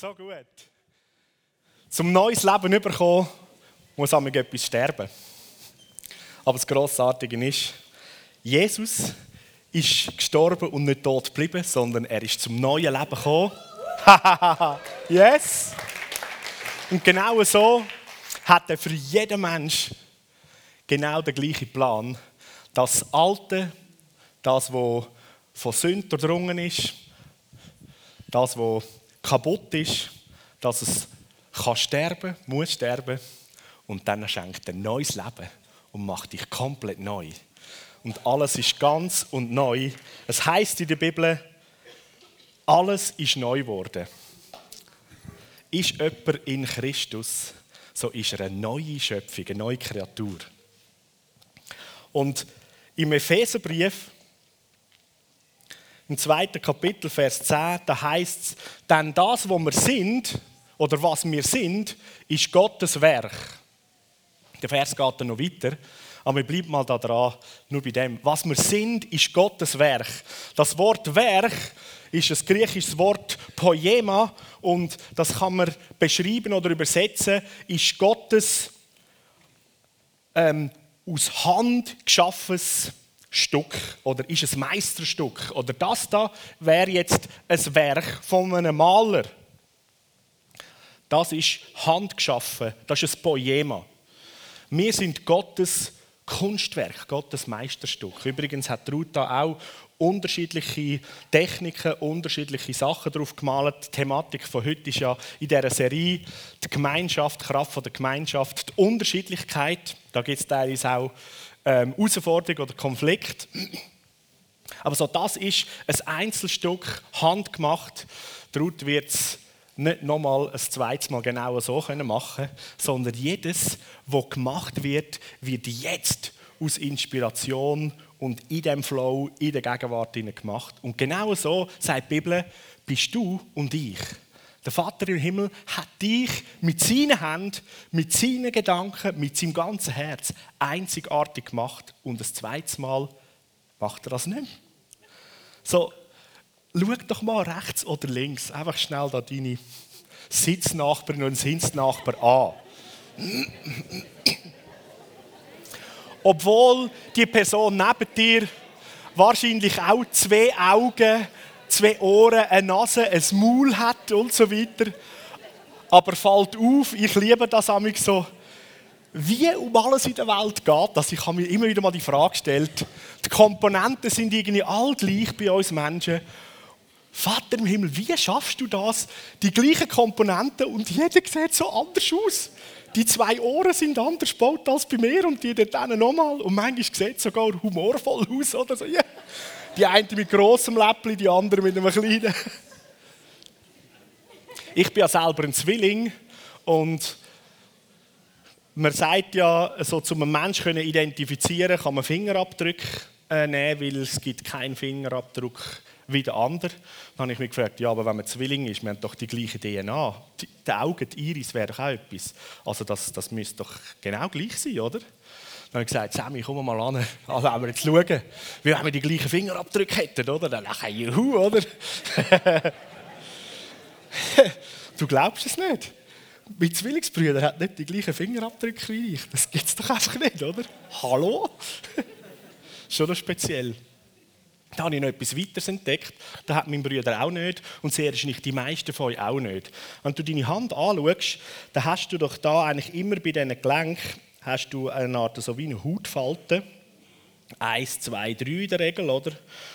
So gut. Zum neues Leben zu bekommen, muss einmal etwas sterben. Aber das Grossartige ist, Jesus ist gestorben und nicht tot geblieben, sondern er ist zum neuen Leben gekommen. yes! Und genau so hat er für jeden Mensch genau den gleichen Plan. Das Alte, das, was von Sünde durchdrungen ist, das, was kaputt ist, dass es kann sterben, muss sterben und dann schenkt er ein neues Leben und macht dich komplett neu. Und alles ist ganz und neu. Es heißt in der Bibel, alles ist neu geworden. Ist jemand in Christus, so ist er eine neue Schöpfung, eine neue Kreatur. Und im Epheserbrief im zweiten Kapitel, Vers 10, da heißt es, denn das, was wir sind, oder was wir sind, ist Gottes Werk. Der Vers geht dann noch weiter, aber wir bleiben mal da dran, nur bei dem. Was wir sind, ist Gottes Werk. Das Wort Werk ist ein griechisches Wort Poema und das kann man beschreiben oder übersetzen, ist Gottes ähm, aus Hand geschaffenes Stück oder ist ein Meisterstück oder das da wäre jetzt ein Werk von einem Maler. Das ist handgeschaffen, das ist ein Poema. Wir sind Gottes Kunstwerk, Gottes Meisterstück. Übrigens hat Ruth da auch unterschiedliche Techniken, unterschiedliche Sachen drauf gemalt. Die Thematik von heute ist ja in dieser Serie die Gemeinschaft, die Kraft der Gemeinschaft, die Unterschiedlichkeit. Da gibt es teilweise auch ähm, Herausforderung oder Konflikt. Aber so das ist ein Einzelstück, handgemacht. Dort wird es nicht nochmal ein zweites Mal genau so machen können, sondern jedes, was gemacht wird, wird jetzt aus Inspiration und in dem Flow, in der Gegenwart gemacht. Und genau so sagt die Bibel, bist du und ich. Der Vater im Himmel hat dich mit seinen Händen, mit seinen Gedanken, mit seinem ganzen Herz einzigartig gemacht und das zweite Mal macht er das nicht mehr. So, schau doch mal rechts oder links, einfach schnell da deine Sitznachbarin und Sitznachbar an. Obwohl die Person neben dir wahrscheinlich auch zwei Augen zwei Ohren, eine Nase, ein Maul hat und so weiter. Aber fällt auf, ich liebe das amig so, wie um alles in der Welt geht das. Ich habe mir immer wieder mal die Frage gestellt. Die Komponenten sind irgendwie all gleich bei uns Menschen. Vater im Himmel, wie schaffst du das? Die gleichen Komponenten und jeder sieht so anders aus. Die zwei Ohren sind anders gebaut als bei mir und die dort nochmal. Und manchmal sieht es sogar humorvoll aus oder so. Yeah. Die eine mit großem Läppli, die andere mit einem kleinen. Ich bin ja selber ein Zwilling und man sagt ja, so zum einen Menschen identifizieren kann man Fingerabdrücke äh, nehmen, weil es gibt keinen Fingerabdruck wie der andere. Dann habe ich mich gefragt, ja, aber wenn man Zwilling ist, wir haben doch die gleiche DNA. Die, die Augen, die Iris wäre doch auch etwas. Also das, das müsste doch genau gleich sein, oder? Dann habe ich gesagt, Sammy, komm mal an, also wenn wir jetzt schauen, wie wenn wir die gleichen Fingerabdrücke hätten, oder? Dann nachher, juhu, oder? du glaubst es nicht. Mein Zwillingsbrüder hat nicht die gleichen Fingerabdrücke wie ich. Das gibt es doch einfach nicht, oder? Hallo? Schon noch speziell. Da habe ich noch etwas weiteres entdeckt. Das hat mein Bruder auch nicht und sehr wahrscheinlich die meisten von euch auch nicht. Wenn du deine Hand anschaust, dann hast du doch da eigentlich immer bei diesen Gelenken hast du eine Art so wie eine Hautfalte. Eins, zwei, drei in der Regel, oder?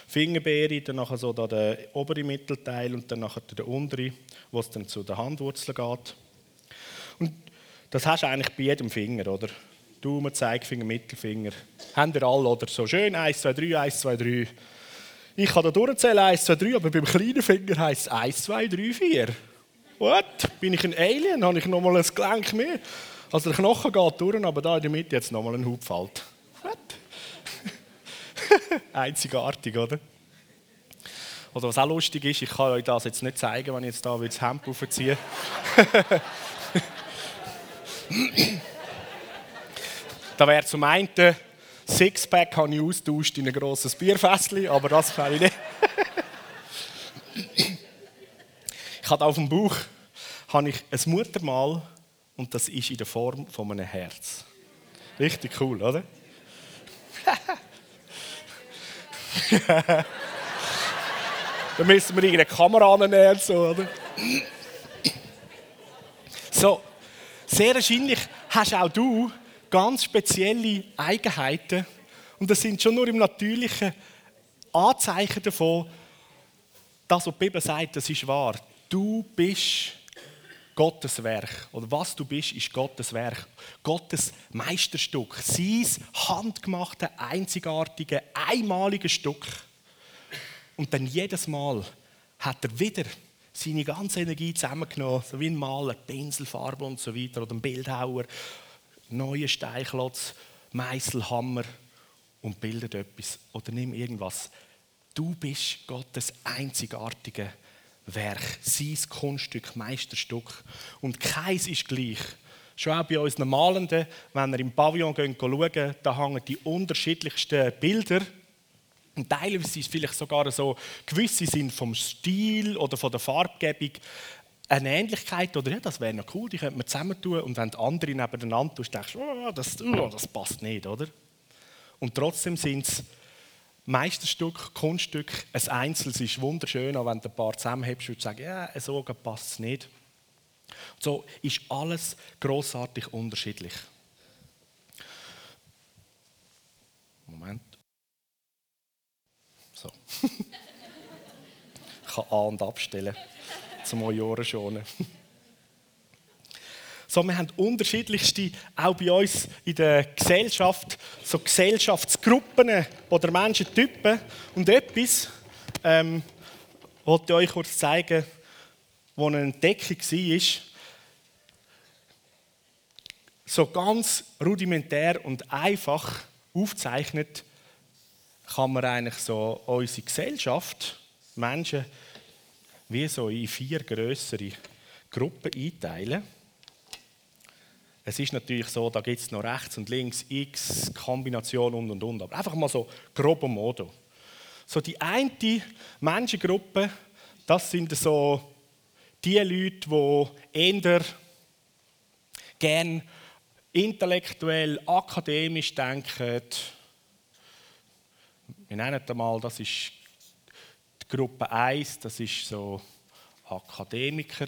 Fingerbeere, dann nachher so da der obere Mittelteil und dann nachher der untere, wo es dann zu der Handwurzel geht. Und das hast du eigentlich bei jedem Finger, oder? Daumen, Zeigefinger, Mittelfinger. Haben wir alle, oder? So schön, eins, zwei, drei, eins, zwei, drei. Ich kann da durchzählen, eins, zwei, drei, aber beim kleinen Finger heisst es eins, zwei, drei, vier. What? Bin ich ein Alien? Habe ich nochmal ein Gelenk mehr? Also der Knochen geht durch, aber da in der Mitte jetzt nochmal ein Hauptfalt. Einzigartig, oder? Oder was auch lustig ist, ich kann euch das jetzt nicht zeigen, wenn ich jetzt da das Hemd aufziehe. da wäre zum einen Sixpack habe ich austauscht in ein grosses Bierfässchen, aber das kann ich nicht. ich habe auf dem Bauch habe ich ein Muttermal und das ist in der Form von einem Herz. Richtig cool, oder? da müssen wir irgendeine Kamera annehmen, so, oder? So, sehr wahrscheinlich hast auch du ganz spezielle Eigenheiten und das sind schon nur im Natürlichen Anzeichen davon, das, was die Bibel sagt, das ist wahr. Du bist Gottes Werk. Oder was du bist, ist Gottes Werk. Gottes Meisterstück. Sein handgemachte, einzigartige, einmalige Stück. Und dann jedes Mal hat er wieder seine ganze Energie zusammengenommen, so wie ein Maler, Pinselfarbe und so weiter, oder ein Bildhauer, neue Steinklotz, Meißelhammer und bildet etwas. Oder nimm irgendwas. Du bist Gottes einzigartige Werk, sein Kunststück, Meisterstück. Und keins ist gleich. Schon auch bei unseren Malenden, wenn wir im Pavillon schauen, da hängen die unterschiedlichsten Bilder. Und teilweise ist vielleicht sogar so, gewisse sind vom Stil oder von der Farbgebung eine Ähnlichkeit oder ja, das wäre noch cool, die könnte man zusammentun. Und wenn die andere nebeneinander tust, denkst du, oh, das, oh, das passt nicht, oder? Und trotzdem sind es Meisterstück, Kunststück, ein Einzelnes ist wunderschön, aber wenn du ein paar zusammenhebst, würdest du sagen, ja, so passt es nicht. So ist alles großartig unterschiedlich. Moment. So. ich kann an- und abstellen, zum Ohren schonen. So, wir haben unterschiedlichste, auch bei uns in der Gesellschaft, so Gesellschaftsgruppen oder Menschentypen. Und etwas, ähm, wollte ich euch kurz zeigen, wo eine Entdeckung war, so ganz rudimentär und einfach aufzeichnet, kann man eigentlich so unsere Gesellschaft, Menschen, wie so in vier größere Gruppen einteilen. Es ist natürlich so, da gibt es noch rechts und links x Kombinationen und und und. Aber einfach mal so grobo modo. So die eine Menschengruppe, das sind so die Leute, die eher gern intellektuell, akademisch denken. Wir nennen das mal, das ist die Gruppe 1, das ist so Akademiker.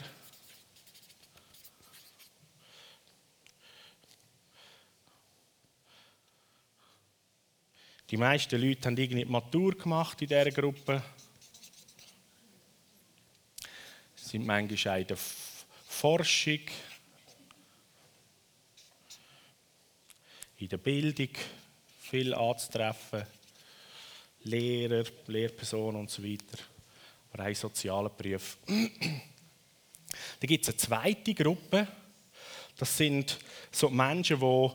Die meisten Leute haben irgendwie Matur gemacht in dieser Gruppe. Sie sind manchmal in der Forschung, in der Bildung viel anzutreffen. Lehrer, Lehrpersonen und so weiter. Aber auch sozialen Berufen. Dann gibt es eine zweite Gruppe. Das sind so Menschen, die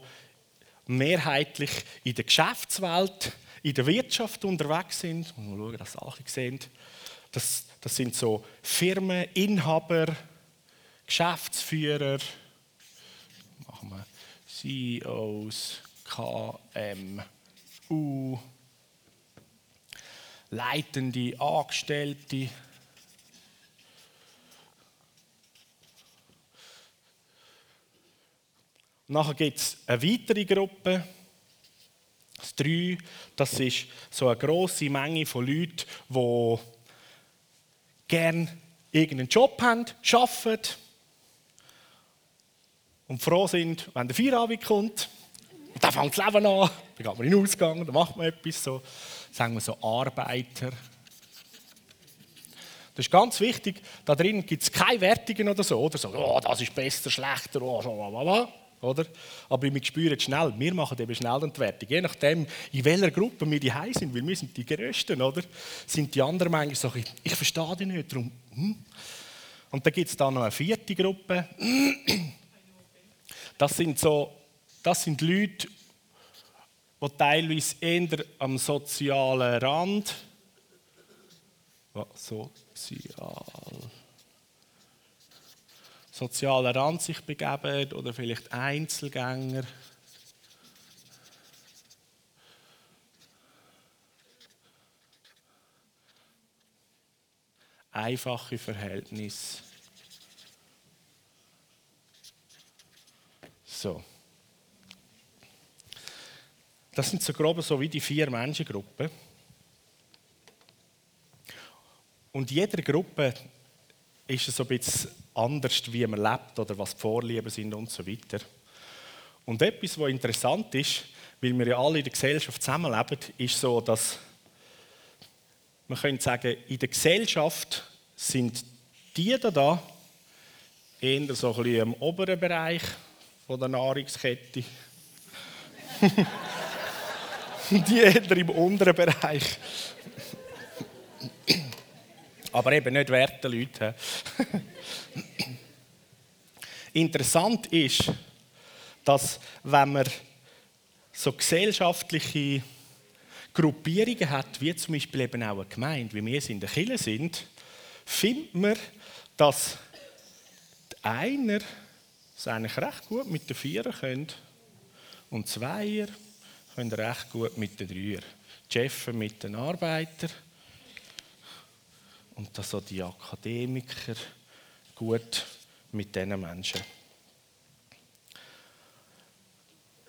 mehrheitlich in der Geschäftswelt, in der Wirtschaft unterwegs sind. Mal schauen, dass alle sehen. Das, das sind so Firmen, Inhaber, Geschäftsführer, machen wir CEOs, KMU, leitende Angestellte. Nachher gibt es eine weitere Gruppe, das drei, das ist so eine grosse Menge von Leuten, die gerne irgendeinen Job haben, arbeiten und froh sind, wenn der Feierabend kommt. Und dann fängt das Leben an, dann geht man in den Ausgang, dann macht man etwas, so, sagen wir so Arbeiter. Das ist ganz wichtig, da drin gibt es keine Wertungen oder so, oder so, oh, das ist besser, schlechter, oh, so, bla, bla, bla. Oder? Aber wir spüren schnell, wir machen eben schnell die Wertung. Je nachdem, in welcher Gruppe wir die sind, weil wir sind die Größten, oder? Sind die anderen manchmal so, ich, verstehe die nicht, darum, hm. Und dann gibt es da noch eine vierte Gruppe. Das sind so, das sind Leute, die teilweise eher am sozialen Rand, sozial, sozialen Rand sich begeben oder vielleicht Einzelgänger. Einfache Verhältnisse. So. Das sind so grob so wie die vier Menschengruppen. Und jeder Gruppe ist es so ein bisschen anders, wie man lebt oder was die Vorlieben sind und so weiter. Und etwas, was interessant ist, weil wir ja alle in der Gesellschaft zusammenleben, ist so, dass man könnte sagen, in der Gesellschaft sind die da, da eher so ein bisschen im oberen Bereich von der Nahrungskette. die eher im unteren Bereich. Aber eben nicht werte Leute. Interessant ist, dass wenn man so gesellschaftliche Gruppierungen hat, wie zum Beispiel eben auch eine Gemeinde, wie wir es in der Kirche sind, findet man, dass einer es eigentlich recht gut mit den Vierer können und Zweier können recht gut mit den Dreier. Jeffen mit den Arbeitern und dann so die Akademiker gut mit diesen Menschen.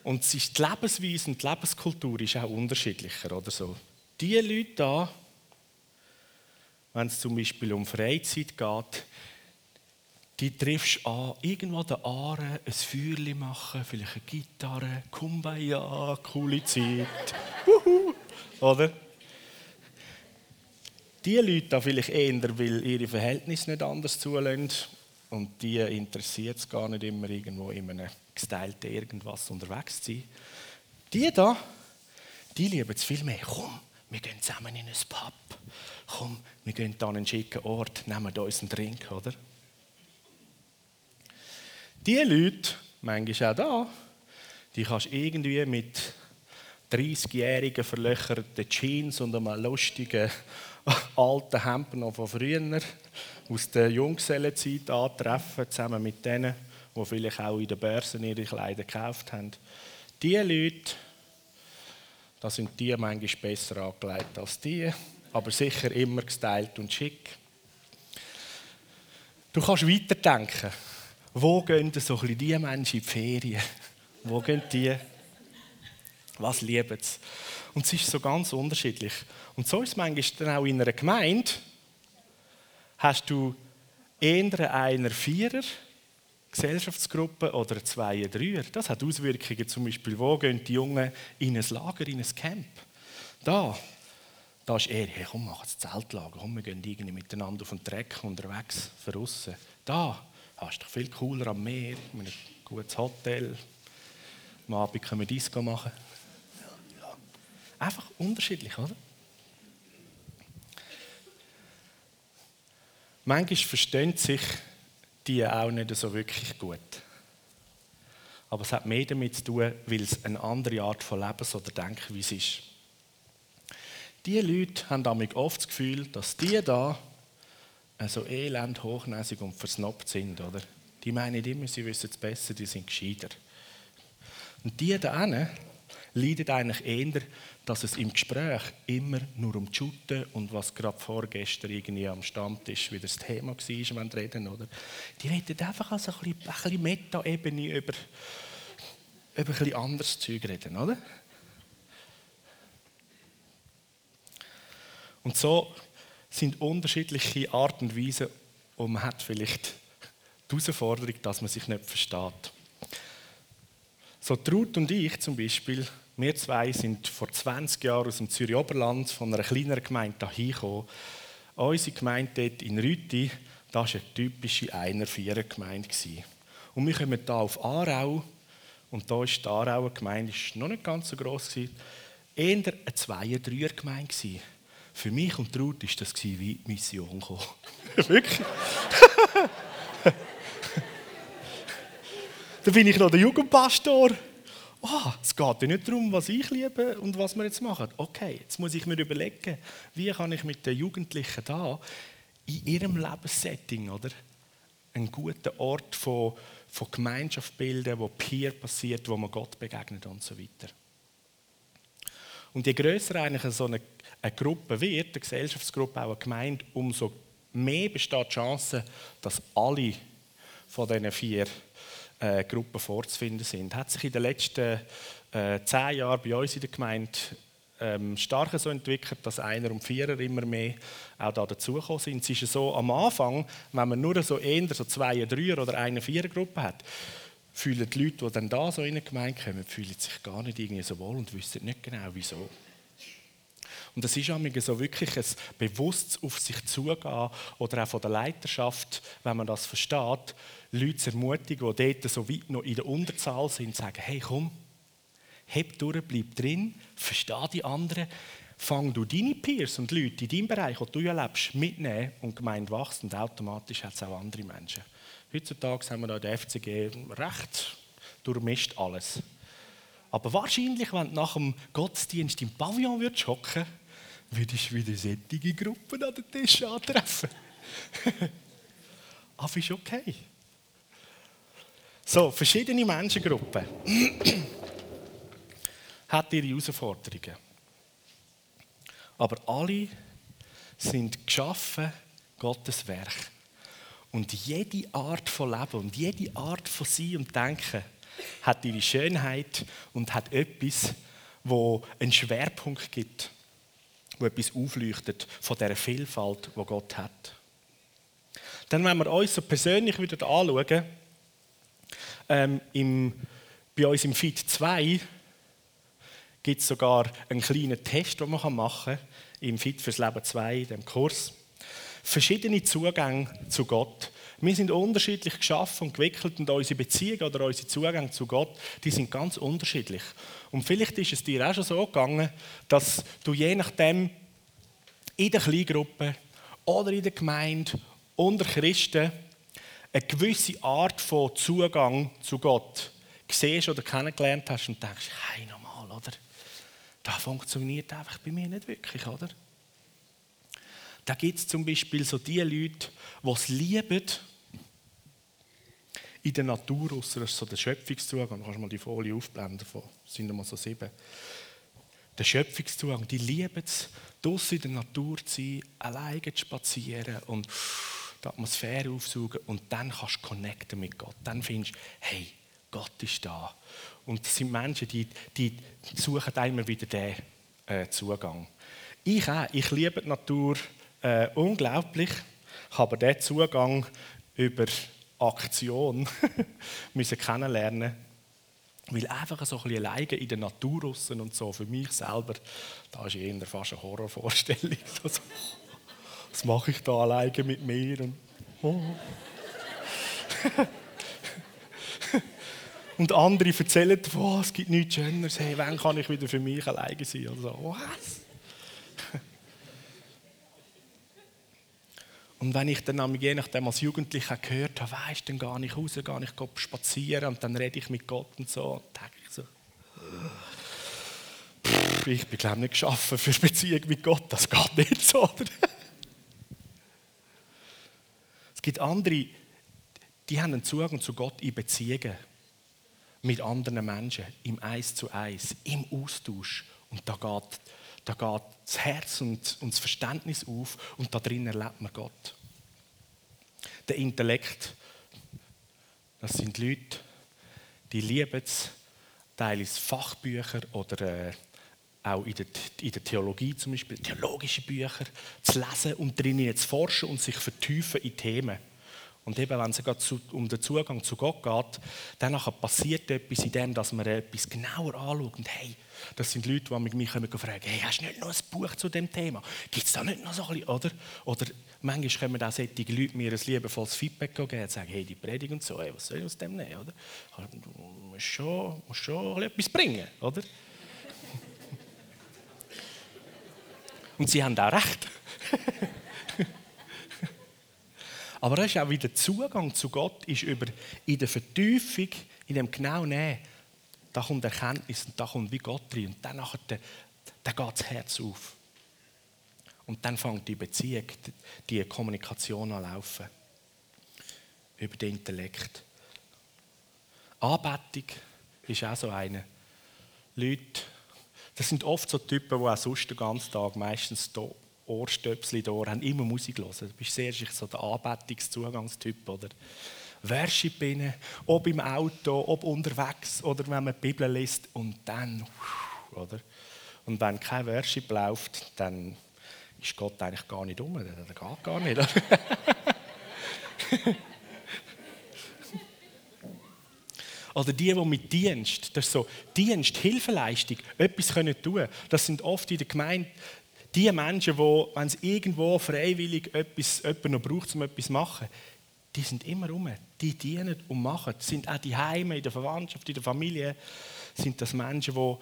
Und die Lebensweise und die Lebenskultur ist auch unterschiedlicher. Oder so. Die Leute da, wenn es zum Beispiel um Freizeit geht, die triffst an, irgendwo den Aare, ein Feuerchen machen, vielleicht eine Gitarre, Kumbaya, coole Zeit. Oder? Die Leute da vielleicht eher, weil ihre Verhältnisse nicht anders zulassen und die interessiert es gar nicht immer irgendwo in einem gestylten irgendwas unterwegs zu sein. Die da, die lieben es viel mehr. Komm, wir gehen zusammen in ein Pub. Komm, wir gehen an einen schicken Ort, nehmen uns einen Drink, oder? Die Leute, manchmal auch da, die kannst du irgendwie mit 30-jährigen verlöcherten Jeans und einem lustigen alten Hemd noch von früher aus der Junggesellenzeit antreffen, zusammen mit denen, die vielleicht auch in den Börsen ihre Kleider gekauft haben. Diese Leute, da sind die manchmal besser angelegt als die, aber sicher immer gestylt und schick. Du kannst weiterdenken. Wo gehen so ein die Menschen in die Ferien? Wo gehen die? Was lieben sie? Und es ist so ganz unterschiedlich. Und so ist es manchmal auch in einer Gemeinde. Hast du eher einer Vierer Gesellschaftsgruppe oder zwei, Dreier? Das hat Auswirkungen zum Beispiel, wo gehen die Jungen in ein Lager, in ein Camp? Da, da ist eher, hey, komm, mach das Zeltlager, komm, wir gehen irgendwie miteinander auf den Dreck unterwegs, von Da, hast du viel cooler am Meer, in einem gutes Hotel. Am Abend können wir Disco machen. Einfach unterschiedlich, oder? Manchmal verstehen sich die auch nicht so wirklich gut. Aber es hat mehr damit zu tun, weil es eine andere Art von Lebens- oder Denkweise ist. Diese Leute haben damit oft das Gefühl, dass die da so elend, hochnäsig und versnobbt sind. Oder? Die meinen immer, sie wissen es besser, die sind gescheiter. Und die da leiden eigentlich eher, dass es im Gespräch immer nur um die Schutte und was gerade vorgestern irgendwie am Stammtisch wieder das Thema war, wenn sie reden, oder? Die reden einfach als ein bisschen, bisschen Meta-Ebene über, über ein anderes Zeug reden, oder? Und so sind unterschiedliche Arten und Weisen und man hat vielleicht die Herausforderung, dass man sich nicht versteht. So Trud und ich zum Beispiel, wir zwei sind vor 20 Jahren aus dem Zürich Oberland von einer kleineren Gemeinde hierher gekommen. Unsere Gemeinde dort in Rüti, das war eine typische Einer-Vierer-Gemeinde. Und wir kommen hier auf Aarau und da ist die Aarauer Gemeinde ist noch nicht ganz so gross eher eine Zweier-Dreier-Gemeinde für mich und Ruth war das wie Mission. Wirklich? da bin ich noch der Jugendpastor. Oh, es geht ja nicht darum, was ich liebe und was wir jetzt machen. Okay, jetzt muss ich mir überlegen, wie kann ich mit den Jugendlichen da in ihrem Lebenssetting oder, einen guten Ort von, von Gemeinschaft bilden, wo Peer passiert, wo man Gott begegnet und so weiter. Und je größer eigentlich so eine eine Gruppe wird, eine Gesellschaftsgruppe, auch eine Gemeinde, umso mehr besteht die Chance, dass alle von diesen vier äh, Gruppen vorzufinden sind. Hat sich in den letzten äh, zehn Jahren bei uns in der Gemeinde ähm, stark so entwickelt, dass Einer und Vierer immer mehr auch da dazugekommen sind. Es ist so am Anfang, wenn man nur so eher so zwei, Dreier oder eine Vierer Gruppe hat, fühlen die Leute, die dann da so in eine Gemeinde kommen, fühlen sich gar nicht irgendwie so wohl und wissen nicht genau, wieso. Und das ist auch so wirklich ein bewusstes auf sich zugehen oder auch von der Leiterschaft, wenn man das versteht, Leute zu ermutigen, die dort so weit noch in der Unterzahl sind, sagen, hey komm, heb durch, bleib drin, versteh die anderen, fang du deine Peers und Leute in deinem Bereich, wo du ja lebst, mitnehmen und gemeint wächst und automatisch hat es auch andere Menschen. Heutzutage haben wir da in der FCG recht durchmischt alles. Aber wahrscheinlich, wenn du nach dem Gottesdienst im Pavillon würdest würdest du wieder sättige Gruppen an den Tisch antreffen. Aber ist okay. So, verschiedene Menschengruppen hat ihre Herausforderungen. Aber alle sind geschaffen, Gottes Werk. Und jede Art von Leben und jede Art von Sein und Denken hat ihre Schönheit und hat etwas, wo einen Schwerpunkt gibt, wo etwas aufleuchtet von der Vielfalt, wo Gott hat. Dann, wenn wir uns so persönlich wieder anschauen, ähm, im, bei uns im Feed 2 gibt es sogar einen kleinen Test, den man machen kann, im Fit fürs Leben 2, dem Kurs. Verschiedene Zugänge zu Gott. Wir sind unterschiedlich geschaffen und gewickelt und unsere Beziehungen oder unsere Zugänge zu Gott, die sind ganz unterschiedlich. Und vielleicht ist es dir auch schon so gegangen, dass du je nachdem in der Kleingruppe oder in der Gemeinde unter Christen eine gewisse Art von Zugang zu Gott siehst oder kennengelernt hast und denkst, hey, normal, oder? Das funktioniert einfach bei mir nicht wirklich, oder? Da gibt es zum Beispiel so die Leute, die es lieben, in der Natur, außer das so der Schöpfungszugang, du kannst mal die Folie aufblenden, von, sind mal so sieben. Der Schöpfungszugang, die lieben es, draußen in der Natur zu sein, alleine zu spazieren und die Atmosphäre aufsaugen und dann kannst du connecten mit Gott. Dann findest du, hey, Gott ist da. Und das sind Menschen, die, die suchen immer wieder den äh, Zugang. Ich auch. Ich liebe die Natur äh, unglaublich. Ich habe diesen Zugang über Aktion müssen kennenlernen weil einfach so ein bisschen alleine in der Natur aussen und so, für mich selber, da ist eher fast eine Horrorvorstellung. Was mache ich da alleine mit mir? Und, oh. Und andere erzählen oh, es gibt nichts Schöneres. Hey, wann kann ich wieder für mich alleine sein? Und so, was? Und wenn ich dann je nachdem als Jugendlicher gehört habe, weisst dann gar nicht raus, gar nicht spazieren und dann rede ich mit Gott und so, denke ich so, ich bin glaube nicht geschaffen für Beziehung mit Gott, das geht nicht so. Oder? Es gibt andere, die haben einen Zugang zu Gott in Beziehungen mit anderen Menschen, im Eis zu Eis, im Austausch. Und da geht, da geht das Herz und, und das Verständnis auf und da drin erlebt man Gott. Der Intellekt, das sind Leute, die lieben es, teilweise Fachbücher oder äh, auch in der, in der, Theologie zum Beispiel, theologische Bücher zu lesen und drinnen zu forschen und sich vertiefen in Themen. Und eben, wenn es um den Zugang zu Gott geht, dann passiert etwas in dem, dass man etwas genauer anschaut. Und hey, das sind Leute, die mich kommen fragen, hey, hast du nicht noch ein Buch zu dem Thema? Gibt es da nicht noch so ein bisschen, oder? Oder manchmal kommen auch solche Leute mir ein liebevolles Feedback geben und sagen, hey, die Predigt und so, hey, was soll ich aus dem nehmen, oder? Du musst schon, musst schon etwas bringen, oder? und sie haben auch recht. Aber das ist auch wieder der Zugang zu Gott ist über, in der Vertiefung, in dem genau Nehmen. Da kommt Erkenntnis und da kommt wie Gott rein. Und dann, nachher, dann geht das Herz auf. Und dann fängt die Beziehung, die Kommunikation an laufen. Über den Intellekt. Anbetung ist auch so eine. Leute, das sind oft so Typen, die auch sonst den ganzen Tag meistens hier Ohrstöpsel da haben, immer Musik hören. Du bist sehr so der Anbetungszugangstyp, oder? Worship rein, ob im Auto, ob unterwegs oder wenn man die Bibel liest und dann, oder? Und wenn kein Worship läuft, dann ist Gott eigentlich gar nicht um, der geht gar nicht. Oder die, die mit Dienst, das ist so Dienst, Hilfeleistung, etwas können tun. Das sind oft in der Gemeinde die Menschen, die, wenn es irgendwo freiwillig etwas, jemanden noch braucht, um etwas zu machen, die sind immer rum. Die dienen und machen. Das sind auch die Heime, in der Verwandtschaft, in der Familie, sind das Menschen, die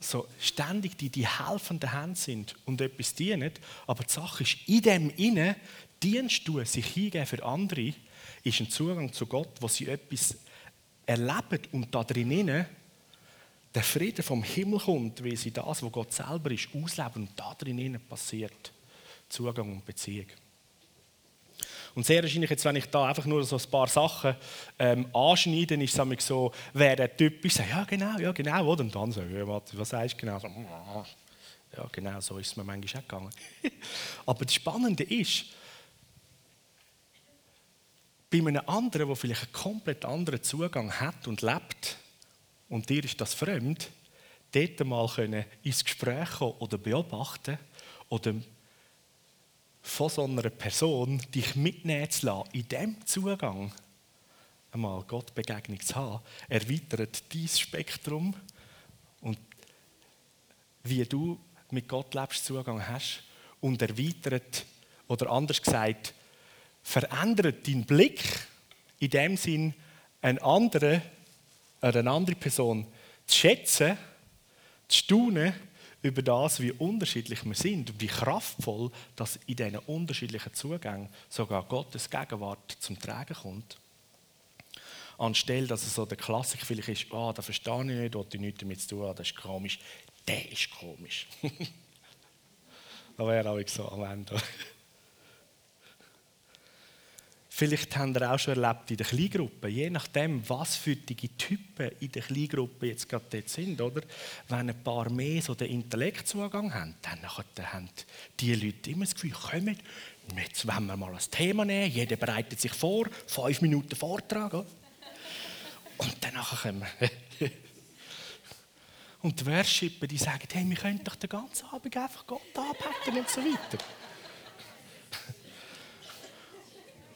so ständig die, die helfende Hand sind und etwas dienen. Aber die Sache ist, in dem Innen, Dienst tun, sich hingeben für andere, ist ein Zugang zu Gott, wo sie etwas erleben und da drinnen der Frieden vom Himmel kommt, weil sie das, was Gott selber ist, ausleben und da drinnen passiert. Zugang und Beziehung. Und sehr wahrscheinlich, jetzt, wenn ich da einfach nur so ein paar Sachen ähm, anschneide, ist es so, wer der Typ ist, sagt, ja genau, ja genau, oder? Und dann so, ja, was sagst du genau? So, ja genau, so ist es mir manchmal auch gegangen. Aber das Spannende ist, bei einem anderen, der vielleicht einen komplett anderen Zugang hat und lebt, und dir ist das fremd, dort mal können ins Gespräch kommen oder beobachten oder von so einer Person dich mitnehmen zu lassen, in diesem Zugang einmal Gott Begegnung zu haben, erweitert dein Spektrum und wie du mit Gott lebst, Zugang hast und erweitert oder anders gesagt, verändert deinen Blick in dem Sinn, einen anderen, eine andere Person zu schätzen, zu staunen über das, wie unterschiedlich wir sind und wie kraftvoll dass in diesen unterschiedlichen Zugängen sogar Gottes Gegenwart zum Tragen kommt. Anstelle, dass es so der Klassik vielleicht ist, oh, das verstehe ich nicht, oder nichts damit zu tun, das ist komisch. Der ist komisch. da wäre auch so am Ende. Vielleicht habt ihr auch schon erlebt in der Kleingruppe, je nachdem, was für die Typen in der Kleingruppe jetzt gerade dort sind, oder? Wenn ein paar mehr so den Intellektzugang haben, dann haben die Leute immer das Gefühl, kommen, jetzt wollen wir mal ein Thema nehmen, jeder bereitet sich vor, fünf Minuten Vortrag, oder? Und danach kommen wir. Und die Worshipper, die sagen, hey, wir können doch den ganzen Abend einfach Gott anbeten und so weiter.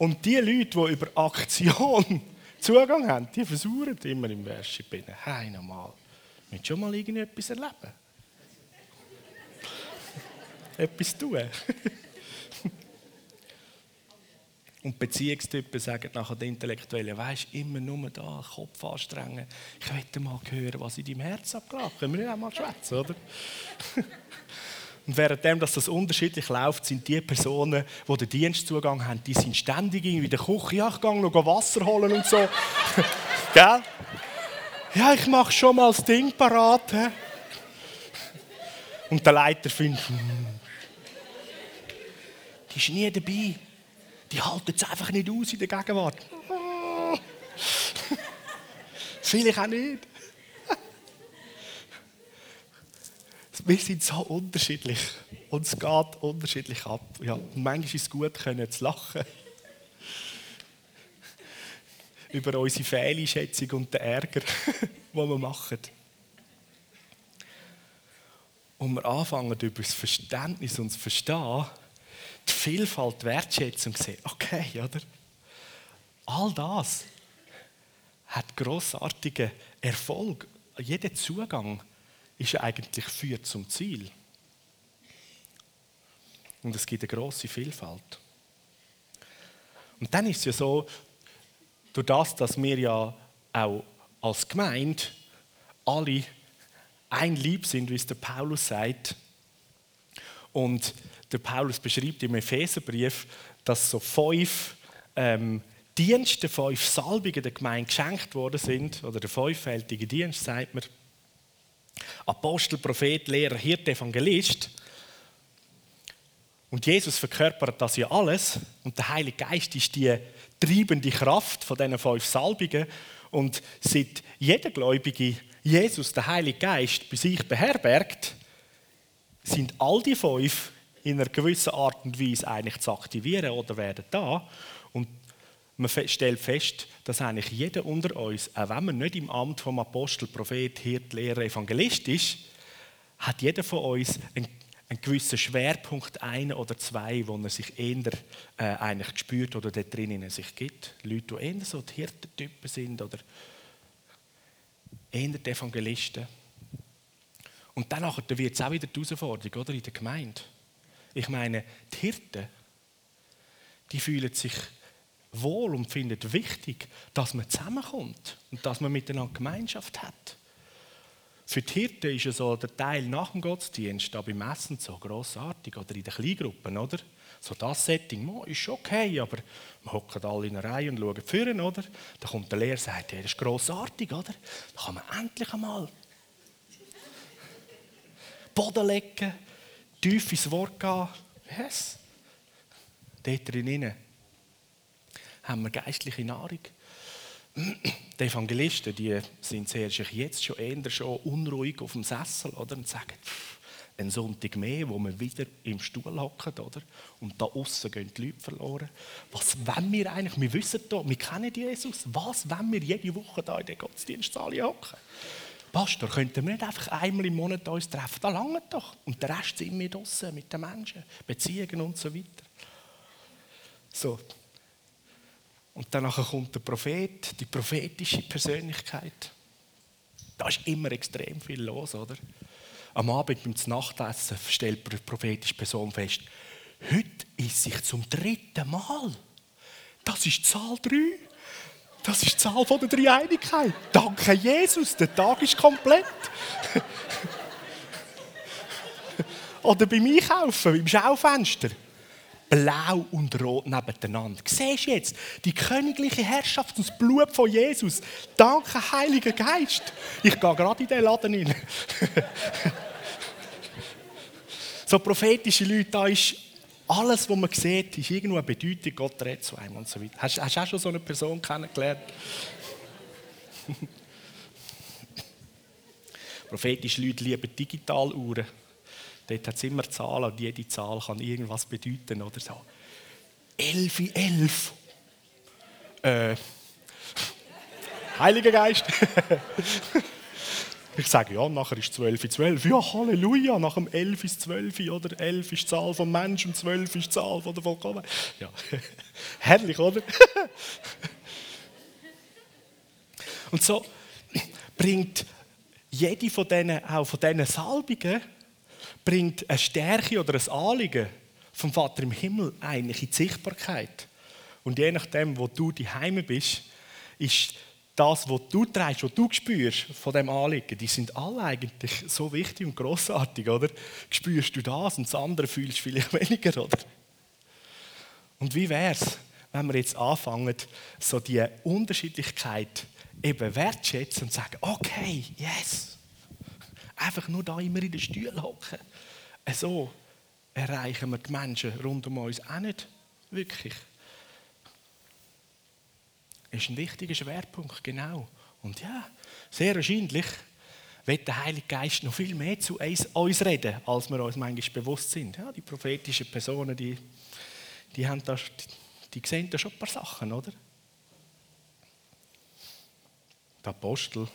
Und die Leute, die über Aktion Zugang haben, die versuchen immer im Worship. Hey, nochmal. Willst schon mal irgendetwas erleben? etwas tun. Und Beziehungstypen sagen nachher den Intellektuellen, weisst immer nur da, Kopf anstrengen. Ich möchte mal hören, was in deinem Herz abgeht. Können wir nicht einmal schwätzen, oder? Und währenddem dass das unterschiedlich läuft, sind die Personen, die den Dienstzugang haben, die sind ständig in der Küche. Ja, ich gehe noch Wasser holen und so. Gell? Ja, ich mache schon mal das Ding parat. He? Und der Leiter findet, hm, die ist nie dabei. Die halten es einfach nicht aus in der Gegenwart. Vielleicht auch nicht. Wir sind so unterschiedlich und es geht unterschiedlich ab. Ja, manchmal ist es gut, zu lachen über unsere Fehleinschätzung und den Ärger, den wir machen. Und wir anfangen, über das Verständnis und das Verstehen, die Vielfalt, die Wertschätzung sehen. Okay, oder? All das hat grossartigen Erfolg. Jeder Zugang ist eigentlich führt zum Ziel. Und es gibt eine große Vielfalt. Und dann ist es ja so, durch das, dass wir ja auch als Gemeinde alle ein Lieb sind, wie es der Paulus sagt. Und der Paulus beschreibt im Epheserbrief, dass so fünf ähm, Dienste, fünf Salbungen der Gemeinde geschenkt worden sind, oder der fünffältige Dienst, sagt man. Apostel, Prophet, Lehrer, Hirte, Evangelist. Und Jesus verkörpert das ja alles. Und der Heilige Geist ist die treibende Kraft von diesen fünf Salbungen. Und seit jeder Gläubige Jesus, der Heilige Geist, bei sich beherbergt, sind all die fünf in einer gewissen Art und Weise eigentlich zu aktivieren oder werden da. Man stellt fest, dass eigentlich jeder unter uns, auch wenn man nicht im Amt vom Apostel, Prophet, Hirt, Lehrer, Evangelist ist, hat jeder von uns einen, einen gewissen Schwerpunkt, einen oder zwei, wo er sich eher äh, eigentlich spürt oder dort drinnen sich gibt. Leute, die eher so die Hirtentypen sind oder eher die Evangelisten. Und dann wird es auch wieder die Herausforderung oder, in der Gemeinde. Ich meine, die Hirten, die fühlen sich wohl und finden wichtig, dass man zusammenkommt und dass man miteinander Gemeinschaft hat. Für die Hirten ist so der Teil nach dem Gottesdienst, da beim Essen so grossartig oder in den Kleingruppen, oder? So das Setting, ist okay, aber wir hocken alle in einer Reihe und schauen führen, oder? Da kommt der Lehrer und sagt, hey, das ist grossartig, oder? Da kann man endlich einmal Boden legen, tief ins Wort gehen. Yes. Dort drinnen haben wir geistliche Nahrung. Die Evangelisten die sind sehr jetzt schon eher schon unruhig auf dem Sessel oder? und sagen, ein Sonntag mehr, wo wir wieder im Stuhl hocken, oder? Und da außen gehen die Leute verloren. Was wollen wir eigentlich? Wir wissen doch, wir kennen Jesus. Was wollen wir jede Woche da in der Gottesdienstsaal hocken? Pastor, könnten wir nicht einfach einmal im Monat uns treffen? Da lange doch. Und der Rest sind wir draußen mit den Menschen, Beziehungen und so weiter. So. Und dann kommt der Prophet, die prophetische Persönlichkeit. Da ist immer extrem viel los, oder? Am Abend beim Nachtessen stellt die prophetische Person fest, heute ist sich zum dritten Mal. Das ist Zahl 3. Das ist die Zahl der Dreieinigkeit. Danke Jesus, der Tag ist komplett. Oder beim Einkaufen, beim Schaufenster. Blau und Rot nebeneinander. Siehst du jetzt die königliche Herrschaft und das Blut von Jesus? Danke, Heiliger Geist. Ich gehe gerade in den Laden rein. so prophetische Leute, da ist alles, was man sieht, ist irgendwo eine Bedeutung, Gott redet zu einem und so weiter. Hast, hast du auch schon so eine Person kennengelernt? Prophetische Leute lieben Digitaluhren. Dort hat es immer Zahlen und jede Zahl kann irgendwas bedeuten oder so. 11, 11. Äh, Heiliger Geist. Ich sage, ja, nachher ist 12 12. Ja, Halleluja, nach dem 11 ist 12, oder? 11 ist die Zahl vom Menschen und 12 ist die Zahl von der Vollkommenheit. Ja, herrlich, oder? Und so bringt jede von diesen, auch von diesen Salbungen, bringt eine Stärke oder ein Anliegen vom Vater im Himmel eigentlich in die Sichtbarkeit. Und je nachdem, wo du daheim bist, ist das, was du trägst, was du spürst von dem Anliegen, die sind alle eigentlich so wichtig und großartig, oder? Spürst du das und das andere fühlst du vielleicht weniger, oder? Und wie wäre es, wenn wir jetzt anfangen, so die Unterschiedlichkeit eben wertschätzen und sagen, okay, yes, einfach nur da immer in den Stühlen hocken. So erreichen wir die Menschen rund um uns auch nicht wirklich ist ein wichtiger Schwerpunkt, genau. Und ja, sehr wahrscheinlich wird der Heilige Geist noch viel mehr zu uns reden, als wir uns manchmal bewusst sind. Ja, die prophetischen Personen, die, die, haben da, die, sehen da schon ein paar Sachen, oder? Die Apostel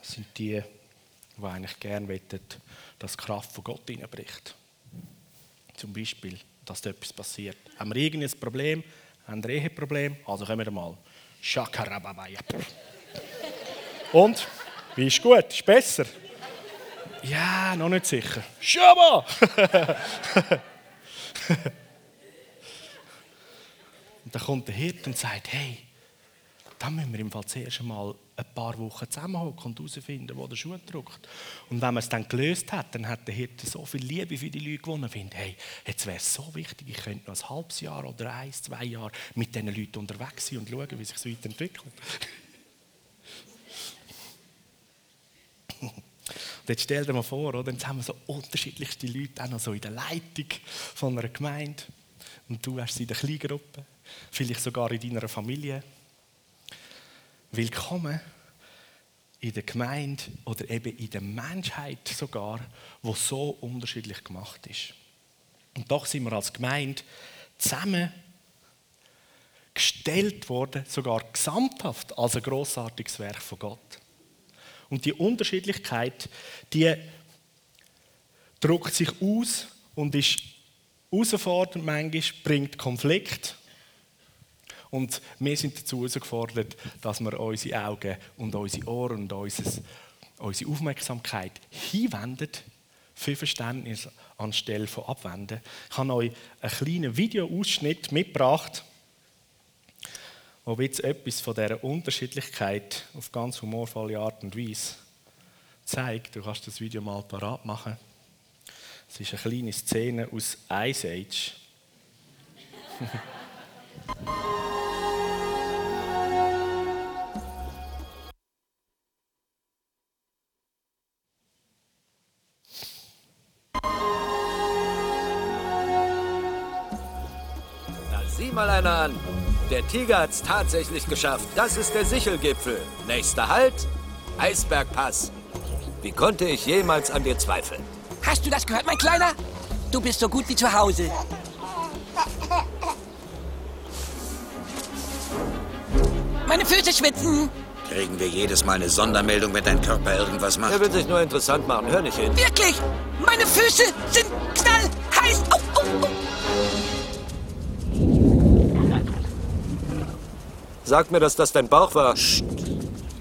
sind die, die eigentlich gerne wollen, dass die Kraft von Gott hineinbricht. Zum Beispiel, dass da etwas passiert. Haben wir irgendein Problem, haben ein Eheproblem, also kommen wir mal. Shakarababaya. Und? Wie ist gut? Ist besser? Ja, noch nicht sicher. Schaba! und dann kommt der Hirt und sagt: Hey, da müssen wir im Fall zuerst einmal ein paar Wochen zusammenhocken und herausfinden, wo der Schuh drückt. Und wenn man es dann gelöst hat, dann hat der Hirte so viel Liebe für die Leute gewonnen. Findet, hey, jetzt wäre es so wichtig, ich könnte noch ein halbes Jahr oder ein, zwei Jahre mit diesen Leuten unterwegs sein und schauen, wie sich es weiterentwickelt. Und jetzt stell dir mal vor, oder? jetzt haben wir so unterschiedlichste Leute auch noch so in der Leitung von einer Gemeinde. Und du hast sie in der Kleingruppe, vielleicht sogar in deiner Familie willkommen in der Gemeinde oder eben in der Menschheit sogar, wo so unterschiedlich gemacht ist. Und doch sind wir als Gemeinde zusammen gestellt worden, sogar gesamthaft als ein großartiges Werk von Gott. Und die Unterschiedlichkeit, die drückt sich aus und ist herausfordernd manchmal, bringt Konflikt. Und wir sind dazu herausgefordert, dass wir unsere Augen und unsere Ohren und unsere Aufmerksamkeit hinwenden für Verständnis anstelle von Abwenden. Ich habe euch einen kleinen Videoausschnitt mitgebracht, wo jetzt etwas von dieser Unterschiedlichkeit auf ganz humorvolle Art und Weise zeigt. Du kannst das Video mal parat machen. Es ist eine kleine Szene aus Ice Age. mal einer an. Der Tiger hat's tatsächlich geschafft. Das ist der Sichelgipfel. Nächster Halt, Eisbergpass. Wie konnte ich jemals an dir zweifeln? Hast du das gehört, mein Kleiner? Du bist so gut wie zu Hause. Meine Füße schwitzen. Kriegen wir jedes Mal eine Sondermeldung, wenn dein Körper irgendwas macht? Er will sich nur interessant machen. Hör nicht hin. Wirklich? Meine Füße sind knallheiß. Oh, oh, oh. Sag mir, dass das dein Bauch war.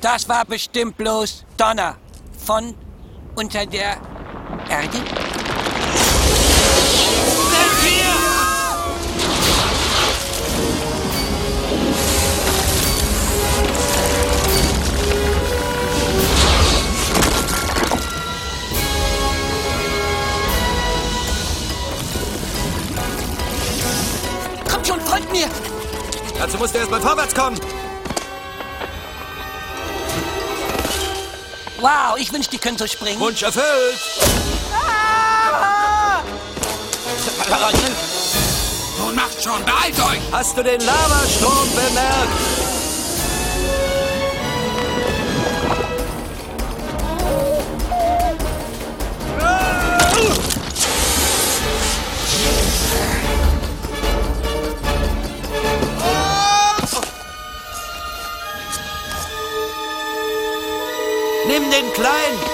Das war bestimmt bloß Donner von unter der Erde. Dazu musst du erstmal vorwärts kommen. Wow, ich wünschte, ich könnte so springen. Wunsch erfüllt. Ah! Nun macht schon, beeilt euch! Hast du den Lavastrom bemerkt? Den Kleinen!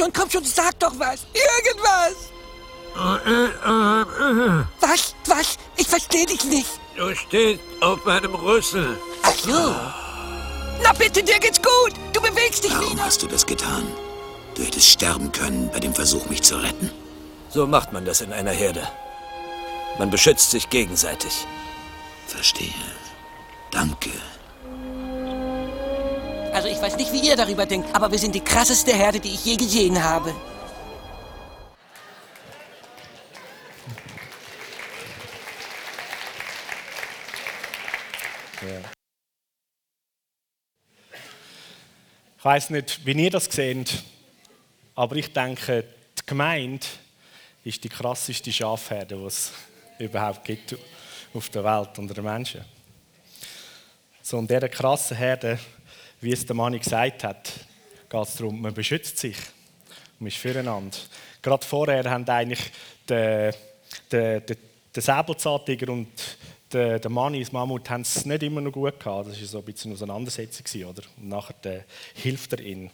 Schon, komm schon, sag doch was. Irgendwas. Was? Was? Ich verstehe dich nicht. Du stehst auf meinem Rüssel. Ach so. Na bitte, dir geht's gut. Du bewegst dich Warum wieder. hast du das getan? Du hättest sterben können bei dem Versuch, mich zu retten. So macht man das in einer Herde. Man beschützt sich gegenseitig. Verstehe. Danke. Also ich weiß nicht, wie ihr darüber denkt, aber wir sind die krasseste Herde, die ich je gesehen habe. Ich weiß nicht, wie ihr das seht, aber ich denke, die Gemeinde ist die krasseste Schafherde, die es überhaupt gibt auf der Welt unter den Menschen. So, in dieser krassen Herde, wie es der Mann gesagt hat, geht es darum, man beschützt sich. Man ist füreinander. Gerade vorher haben eigentlich der, der, der, der Säbelzahntiger und der, der Manni, das Mammut, haben es nicht immer noch gut gehabt. Das war so ein bisschen eine Auseinandersetzung. Oder? Und nachher der, hilft er ihnen.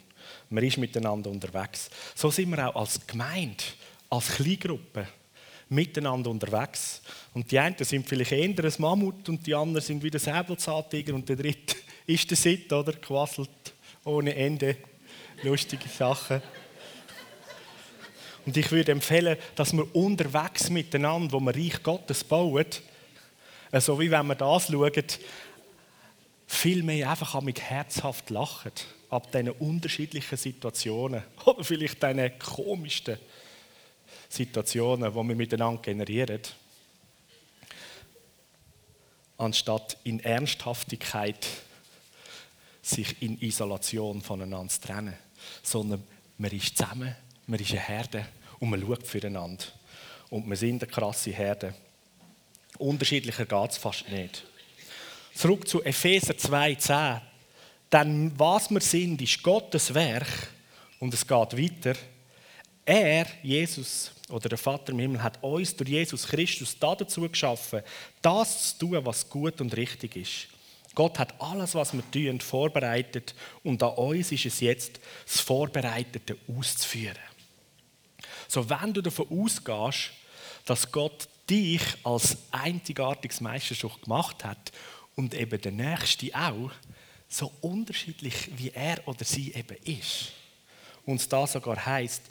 Man ist miteinander unterwegs. So sind wir auch als Gemeinde, als Kleingruppe miteinander unterwegs. Und die einen sind vielleicht eher ein Mammut und die anderen sind wieder Säbelzahntiger und der dritte ist der Sitt, oder? Quasselt ohne Ende. Lustige Sachen. Und ich würde empfehlen, dass wir unterwegs miteinander, wo wir Reich Gottes bauen, So wie wenn man das schaut, viel mehr einfach mit herzhaft lachen ab diesen unterschiedlichen Situationen oder vielleicht diesen komischsten Situationen, die wir miteinander generieren, anstatt in Ernsthaftigkeit sich in Isolation voneinander zu trennen, sondern man ist zusammen, man ist eine Herde und man schaut füreinander. Und wir sind eine krasse Herde. Unterschiedlicher geht es fast nicht. Zurück zu Epheser 2,10. Denn was wir sind, ist Gottes Werk und es geht weiter. Er, Jesus oder der Vater im Himmel, hat uns durch Jesus Christus dazu geschaffen, das zu tun, was gut und richtig ist. Gott hat alles, was wir tun, vorbereitet und an uns ist es jetzt, das Vorbereitete auszuführen. So, wenn du davon ausgehst, dass Gott dich als einzigartiges Meisterstück gemacht hat und eben der Nächste auch, so unterschiedlich wie er oder sie eben ist. Und da sogar heißt,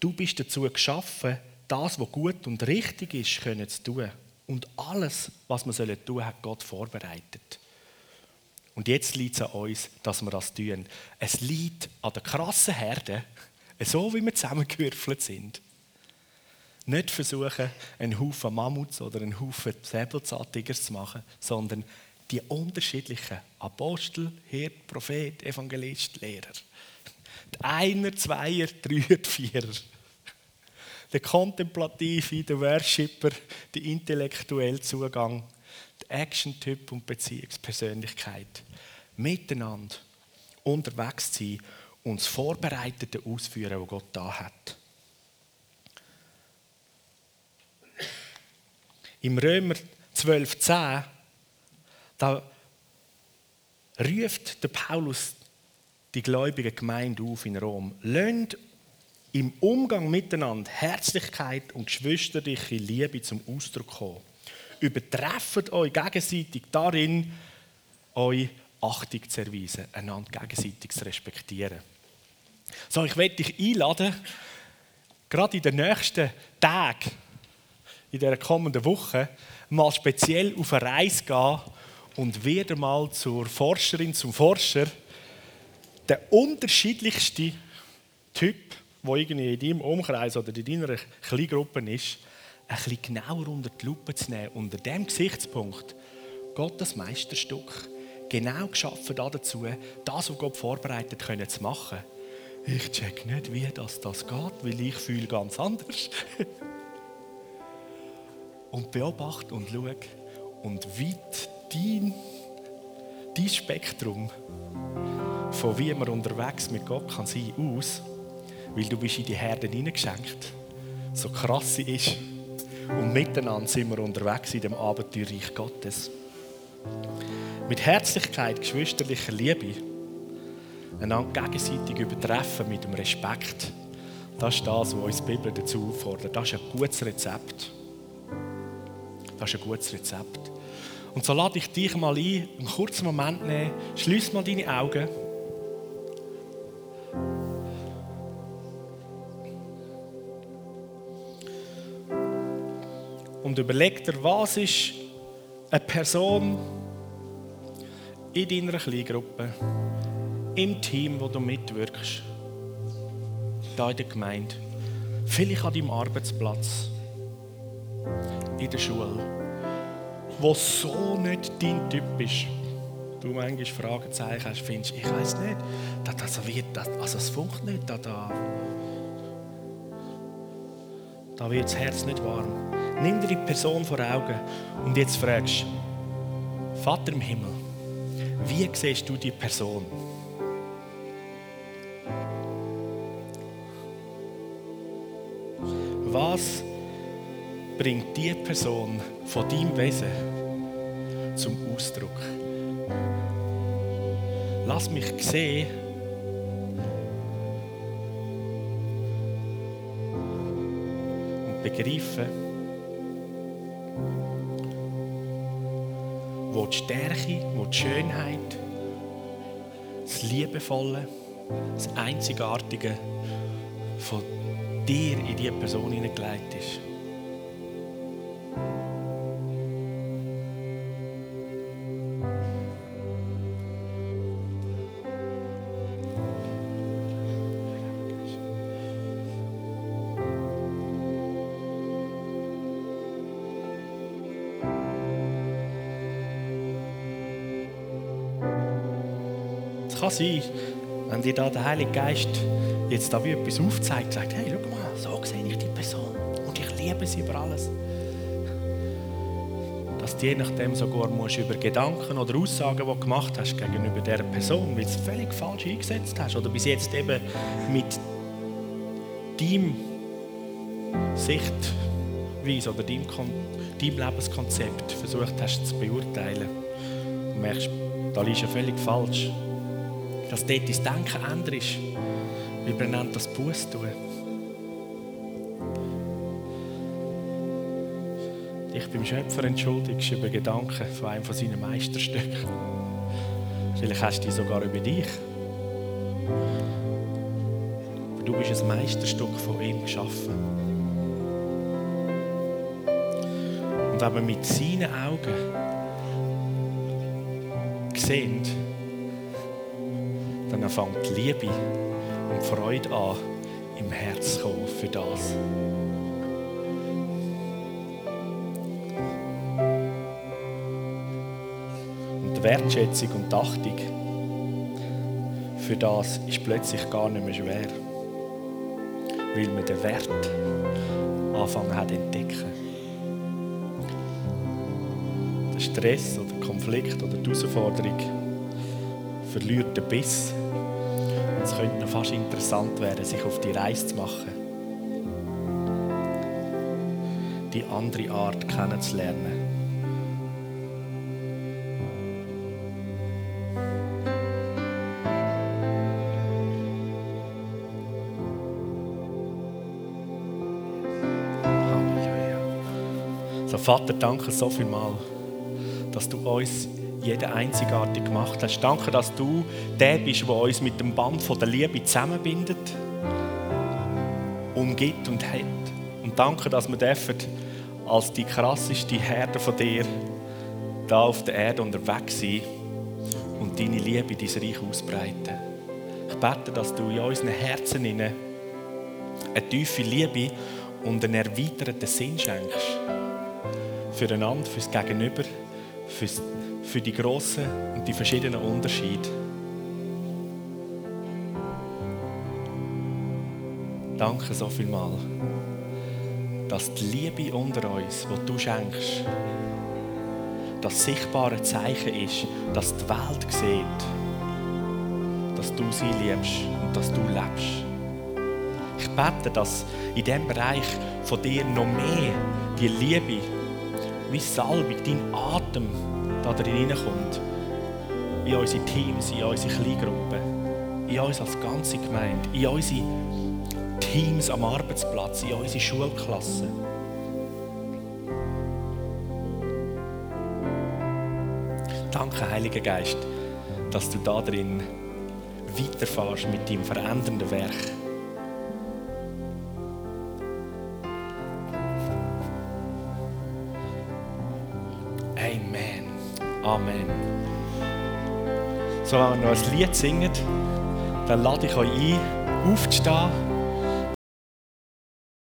du bist dazu geschaffen, das, was gut und richtig ist, können zu tun. Und alles, was wir tun sollen, hat Gott vorbereitet. Und jetzt liegt es an uns, dass wir das tun. Es liegt an der krassen Herde, so wie wir zusammengewürfelt sind. Nicht versuchen, einen Haufen Mammuts oder einen Haufen Säbelzahntigers zu machen, sondern die unterschiedlichen Apostel, Hirt, Prophet, Evangelist, Lehrer. Die Einer, Zweier, Dreier, Vierer. Der Kontemplative, der Worshipper, der intellektuelle Zugang, der Action-Typ und Beziehungspersönlichkeit. Miteinander unterwegs sein und das Vorbereitete ausführen, was Gott da hat. Im Römer 12,10 da ruft der Paulus die gläubige Gemeinde auf in Rom. Lönt im Umgang miteinander Herzlichkeit und geschwisterliche Liebe zum Ausdruck kommen. Übertrefft euch gegenseitig darin, euch Achtung zu erweisen, einander gegenseitig zu respektieren. So, ich werde dich einladen, gerade in den nächsten Tagen, in der kommenden Woche, mal speziell auf eine Reise gehen und wieder mal zur Forscherin, zum Forscher, der unterschiedlichste Typ, der irgendwie in deinem Umkreis oder in deiner Kleingruppe ist, ein bisschen genauer unter die Lupe zu nehmen, unter dem Gesichtspunkt, Gottes Meisterstück, genau geschaffen dazu, das, was Gott vorbereitet, zu machen. Ich check nicht, wie das, das geht, weil ich fühle ganz anders. und beobachte und schaue und weit dein, dein Spektrum von wie man unterwegs mit Gott kann sein aus, weil du bist in die Herde hineingeschenkt, so krass sie ist. Und miteinander sind wir unterwegs in dem Abenteuerreich Gottes. Mit Herzlichkeit, geschwisterlicher Liebe, einander gegenseitig übertreffen mit dem Respekt. Das ist das, was uns die Bibel dazu auffordert. Das ist ein gutes Rezept. Das ist ein gutes Rezept. Und so lade ich dich mal ein, einen kurzen Moment nehmen, schließ mal deine Augen. Und überleg dir, was ist eine Person in deiner Kleingruppe, im Team, wo du mitwirkst, da in der Gemeinde, vielleicht an deinem Arbeitsplatz, in der Schule wo so nicht dein Typ ist. Du manchmal Fragezeichen hast, findest, ich weiß nicht, das, das wird, das, also es funkt nicht, da, da, da wird das Herz nicht warm. Nimm dir die Person vor Augen und jetzt fragst, Vater im Himmel, wie siehst du die Person? Was bringt die Person von deinem Wesen zum Ausdruck. Lass mich sehen, und begreifen, wo die Stärke, wo die Schönheit, das Liebevolle, das Einzigartige von dir in diese Person hineingelegt ist. Kann sein, wenn dir da der Heilige Geist jetzt da wie etwas aufzeigt, sagt, hey, schau mal, so sehe ich die Person und ich liebe sie über alles. Dass du je nachdem sogar musst über Gedanken oder Aussagen, die du gemacht hast gegenüber dieser Person, weil du es völlig falsch eingesetzt hast oder bis jetzt eben mit deinem Sichtweise oder deinem, deinem Lebenskonzept versucht hast zu beurteilen. Und merkst, da ist ja völlig falsch. Dass dort dein Denken änderst. Wir benennen das Buß tun. Dich beim Schöpfer entschuldigst über Gedanken von einem von seinen Meisterstücken. Vielleicht hast du die sogar über dich. Aber du bist ein Meisterstück von ihm geschaffen. Und wenn wir mit seinen Augen sehen, dann fängt die Liebe und Freude an, im Herz kommen für das. Und die Wertschätzung und die Achtung für das ist plötzlich gar nicht mehr schwer, weil man den Wert anfangen hat entdecken. Der Stress oder der Konflikt oder die Herausforderung verliert den Biss. Es könnte noch fast interessant werden, sich auf die Reise zu machen. Die andere Art kennenzulernen. So, Vater, danke so viel mal, dass du uns jeden einzigartig gemacht hast. Danke, dass du der bist, der uns mit dem Band von der Liebe zusammenbindet, umgibt und hat. Und danke, dass wir dürfen als die krasseste Herde von dir da auf der Erde unterwegs sein und deine Liebe, dein Reich ausbreiten. Ich bete, dass du in unseren Herzen eine tiefe Liebe und einen erweiterten Sinn schenkst. Füreinander, fürs Gegenüber, fürs für die grossen und die verschiedenen Unterschiede. Danke so viel mal, dass die Liebe unter uns, die du schenkst, das sichtbare Zeichen ist, dass die Welt sieht, dass du sie liebst und dass du lebst. Ich bete, dass in diesem Bereich von dir noch mehr die Liebe, wie Salbung, dein Atem, da drin. In unsere Teams, in unsere Kleingruppen, in uns als ganze Gemeinde, in unsere Teams am Arbeitsplatz, in unsere Schulklassen. Danke, Heiliger Geist, dass du da drin weiterfährst mit deinem verändernden Werk. Amen. So, wenn wir noch ein Lied singen, dann lade ich euch ein, aufzustehen